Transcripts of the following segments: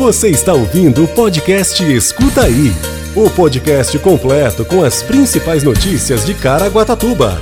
Você está ouvindo o podcast Escuta Aí o podcast completo com as principais notícias de Caraguatatuba.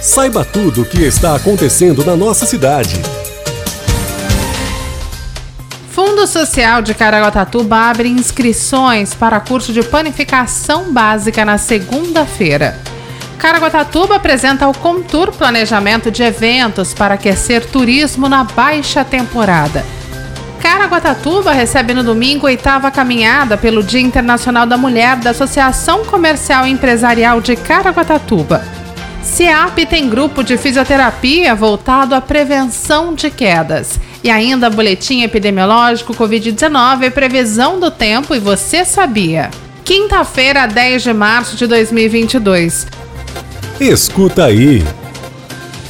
Saiba tudo o que está acontecendo na nossa cidade. Fundo Social de Caraguatatuba abre inscrições para curso de panificação básica na segunda-feira. Caraguatatuba apresenta o Contour Planejamento de Eventos para aquecer turismo na baixa temporada. Caraguatatuba recebe no domingo a oitava caminhada pelo Dia Internacional da Mulher da Associação Comercial e Empresarial de Caraguatatuba. CIAP tem grupo de fisioterapia voltado à prevenção de quedas. E ainda boletim epidemiológico Covid-19 e previsão do tempo e você sabia. Quinta-feira, 10 de março de 2022. Escuta aí.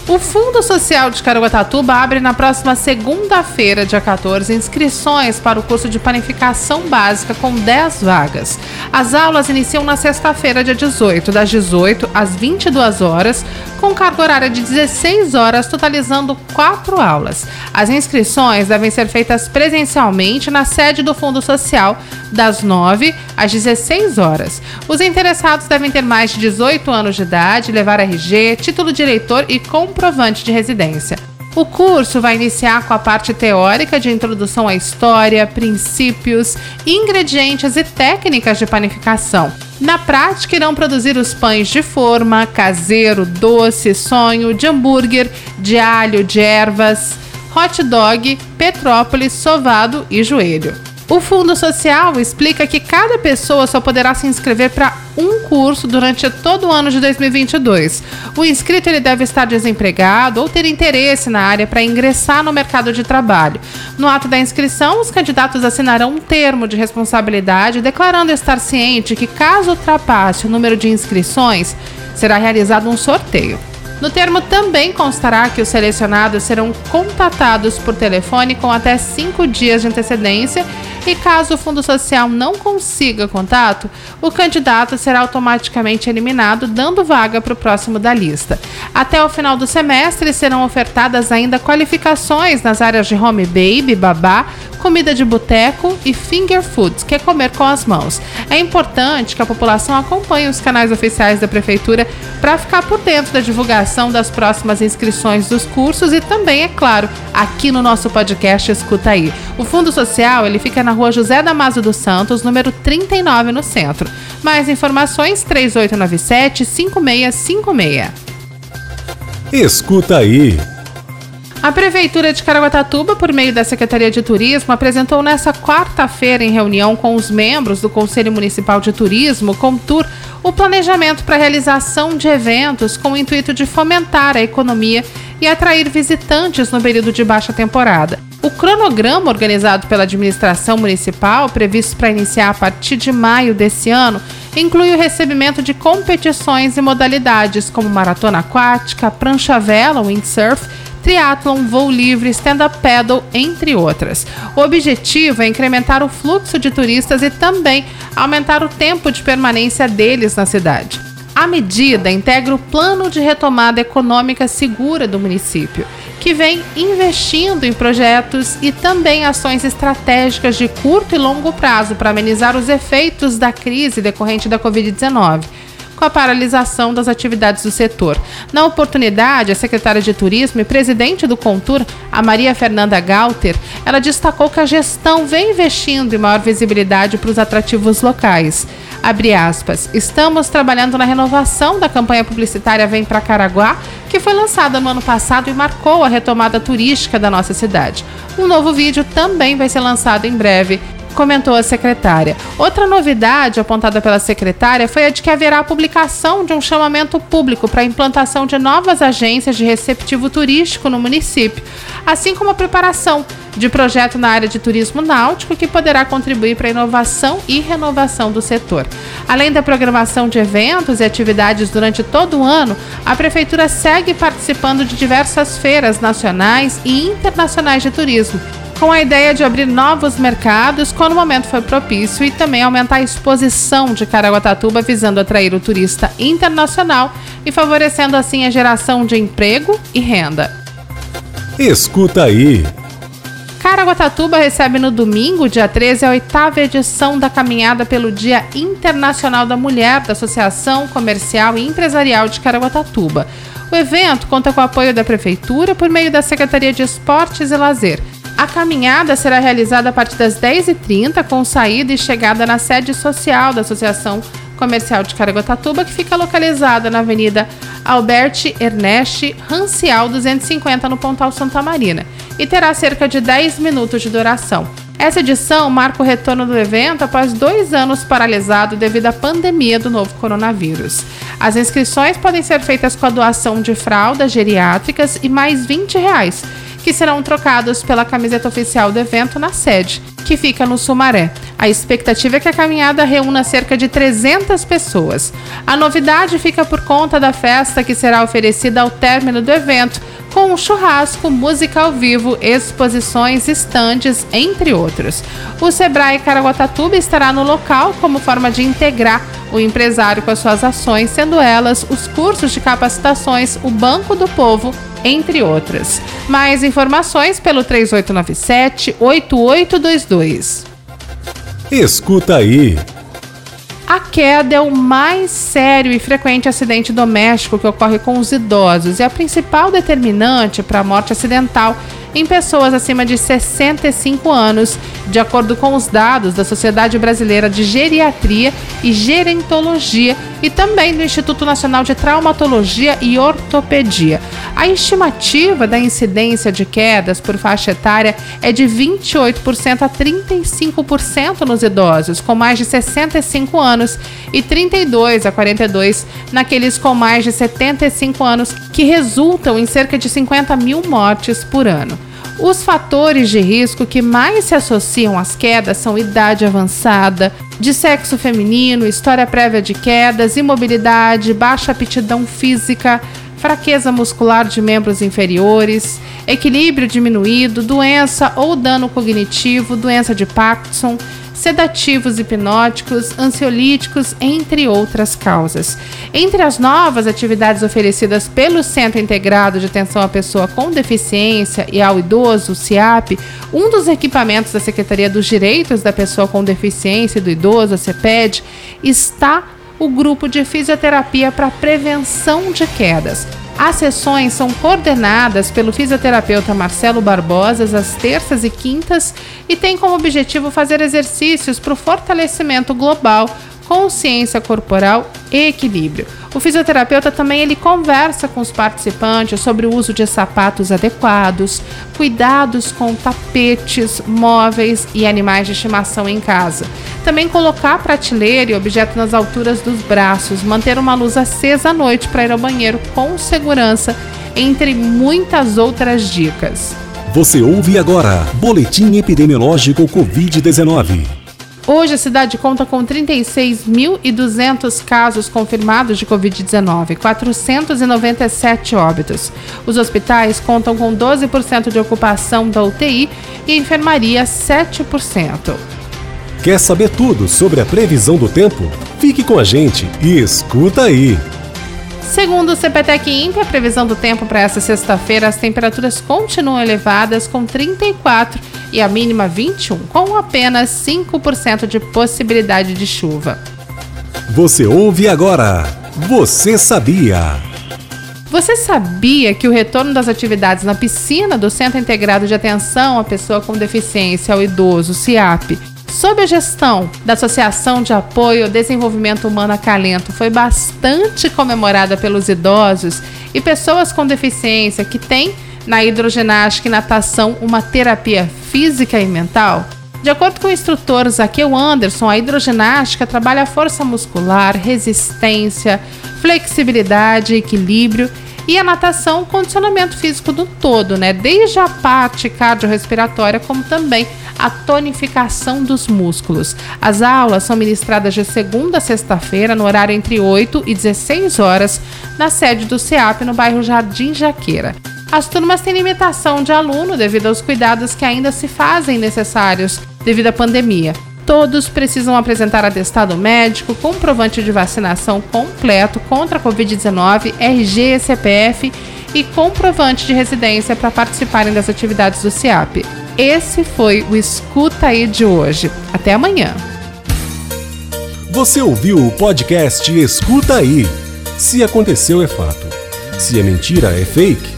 O Fundo Social de Caraguatatuba abre na próxima segunda-feira, dia 14, inscrições para o curso de panificação básica com 10 vagas. As aulas iniciam na sexta-feira, dia 18, das 18 às 22 horas, com carga horária de 16 horas, totalizando quatro aulas. As inscrições devem ser feitas presencialmente na sede do Fundo Social, das 9 às 16 horas. Os interessados devem ter mais de 18 anos de idade, levar RG, título de eleitor e comprovante de residência. O curso vai iniciar com a parte teórica de introdução à história, princípios, ingredientes e técnicas de panificação. Na prática, irão produzir os pães de forma, caseiro, doce, sonho, de hambúrguer, de alho, de ervas, hot dog, petrópolis, sovado e joelho. O Fundo Social explica que cada pessoa só poderá se inscrever para um curso durante todo o ano de 2022. O inscrito ele deve estar desempregado ou ter interesse na área para ingressar no mercado de trabalho. No ato da inscrição, os candidatos assinarão um termo de responsabilidade declarando estar ciente que, caso ultrapasse o número de inscrições, será realizado um sorteio. No termo também constará que os selecionados serão contatados por telefone com até cinco dias de antecedência e caso o Fundo Social não consiga contato, o candidato será automaticamente eliminado, dando vaga para o próximo da lista. Até o final do semestre serão ofertadas ainda qualificações nas áreas de home baby, babá, comida de boteco e finger foods, que é comer com as mãos. É importante que a população acompanhe os canais oficiais da prefeitura para ficar por dentro da divulgação das próximas inscrições dos cursos e também, é claro, aqui no nosso podcast Escuta aí. O Fundo Social, ele fica na Rua José Damaso dos Santos, número 39 no centro. Mais informações 3897 5656. Escuta aí. A Prefeitura de Caraguatatuba, por meio da Secretaria de Turismo, apresentou nesta quarta-feira, em reunião com os membros do Conselho Municipal de Turismo, Contur, o planejamento para a realização de eventos com o intuito de fomentar a economia e atrair visitantes no período de baixa temporada. O cronograma organizado pela administração municipal, previsto para iniciar a partir de maio desse ano, inclui o recebimento de competições e modalidades como maratona aquática, prancha-vela, windsurf triatlon, voo livre, stand-up paddle, entre outras. O objetivo é incrementar o fluxo de turistas e também aumentar o tempo de permanência deles na cidade. A medida integra o plano de retomada econômica segura do município, que vem investindo em projetos e também ações estratégicas de curto e longo prazo para amenizar os efeitos da crise decorrente da Covid-19 com a paralisação das atividades do setor. Na oportunidade, a secretária de Turismo e presidente do Contur, a Maria Fernanda Galter, ela destacou que a gestão vem investindo em maior visibilidade para os atrativos locais. Abre aspas, estamos trabalhando na renovação da campanha publicitária Vem para Caraguá, que foi lançada no ano passado e marcou a retomada turística da nossa cidade. Um novo vídeo também vai ser lançado em breve comentou a secretária. Outra novidade apontada pela secretária foi a de que haverá a publicação de um chamamento público para a implantação de novas agências de receptivo turístico no município, assim como a preparação de projeto na área de turismo náutico que poderá contribuir para a inovação e renovação do setor. Além da programação de eventos e atividades durante todo o ano, a prefeitura segue participando de diversas feiras nacionais e internacionais de turismo com a ideia de abrir novos mercados quando o momento for propício e também aumentar a exposição de Caraguatatuba visando atrair o turista internacional e favorecendo assim a geração de emprego e renda. Escuta aí. Caraguatatuba recebe no domingo, dia 13, a oitava edição da caminhada pelo Dia Internacional da Mulher da Associação Comercial e Empresarial de Caraguatatuba. O evento conta com o apoio da Prefeitura por meio da Secretaria de Esportes e Lazer. A caminhada será realizada a partir das 10h30, com saída e chegada na sede social da Associação Comercial de Caraguatatuba, que fica localizada na Avenida Albert Ernest Rancial 250, no Pontal Santa Marina, e terá cerca de 10 minutos de duração. Essa edição marca o retorno do evento após dois anos paralisado devido à pandemia do novo coronavírus. As inscrições podem ser feitas com a doação de fraldas geriátricas e mais 20 reais que serão trocados pela camiseta oficial do evento na sede, que fica no Sumaré. A expectativa é que a caminhada reúna cerca de 300 pessoas. A novidade fica por conta da festa que será oferecida ao término do evento, com um churrasco, música ao vivo, exposições, estandes, entre outros. O Sebrae Caraguatatuba estará no local como forma de integrar o empresário com as suas ações, sendo elas os cursos de capacitações, o Banco do Povo entre outras. Mais informações pelo 3897 8822. Escuta aí. A queda é o mais sério e frequente acidente doméstico que ocorre com os idosos e a principal determinante para a morte acidental em pessoas acima de 65 anos, de acordo com os dados da Sociedade Brasileira de Geriatria e Gerontologia e também do Instituto Nacional de Traumatologia e Ortopedia. A estimativa da incidência de quedas por faixa etária é de 28% a 35% nos idosos com mais de 65 anos e 32 a 42 naqueles com mais de 75 anos, que resultam em cerca de 50 mil mortes por ano. Os fatores de risco que mais se associam às quedas são idade avançada, de sexo feminino, história prévia de quedas, imobilidade, baixa aptidão física, fraqueza muscular de membros inferiores, equilíbrio diminuído, doença ou dano cognitivo, doença de Parkinson, sedativos hipnóticos, ansiolíticos, entre outras causas. Entre as novas atividades oferecidas pelo Centro Integrado de Atenção à Pessoa com Deficiência e ao Idoso, CIAP, um dos equipamentos da Secretaria dos Direitos da Pessoa com Deficiência e do Idoso, a CEPED, está o grupo de fisioterapia para prevenção de quedas. As sessões são coordenadas pelo fisioterapeuta Marcelo Barbosa às terças e quintas e tem como objetivo fazer exercícios para o fortalecimento global consciência corporal e equilíbrio. O fisioterapeuta também ele conversa com os participantes sobre o uso de sapatos adequados, cuidados com tapetes, móveis e animais de estimação em casa. Também colocar prateleira e objeto nas alturas dos braços, manter uma luz acesa à noite para ir ao banheiro com segurança, entre muitas outras dicas. Você ouve agora Boletim Epidemiológico Covid-19. Hoje a cidade conta com 36.200 casos confirmados de Covid-19, 497 óbitos. Os hospitais contam com 12% de ocupação da UTI e a enfermaria 7%. Quer saber tudo sobre a previsão do tempo? Fique com a gente e escuta aí! Segundo o CPTEC INPE, a previsão do tempo para essa sexta-feira, as temperaturas continuam elevadas com 34 e a mínima 21, com apenas 5% de possibilidade de chuva. Você ouve agora. Você sabia? Você sabia que o retorno das atividades na piscina do Centro Integrado de Atenção à Pessoa com Deficiência ao Idoso, CIAP, sob a gestão da Associação de Apoio ao Desenvolvimento Humano Acalento, foi bastante comemorada pelos idosos e pessoas com deficiência que têm na hidroginástica e natação uma terapia física e mental? De acordo com o instrutor Zaqueu Anderson, a hidroginástica trabalha força muscular, resistência, flexibilidade, equilíbrio e a natação, condicionamento físico do todo, né? Desde a parte cardiorrespiratória, como também a tonificação dos músculos. As aulas são ministradas de segunda a sexta-feira, no horário entre 8 e 16 horas, na sede do CEAP, no bairro Jardim Jaqueira. As turmas têm limitação de aluno devido aos cuidados que ainda se fazem necessários devido à pandemia. Todos precisam apresentar atestado médico, comprovante de vacinação completo contra a Covid-19, RG, CPF e comprovante de residência para participarem das atividades do CIAP. Esse foi o Escuta aí de hoje. Até amanhã. Você ouviu o podcast Escuta aí. Se aconteceu é fato. Se é mentira é fake.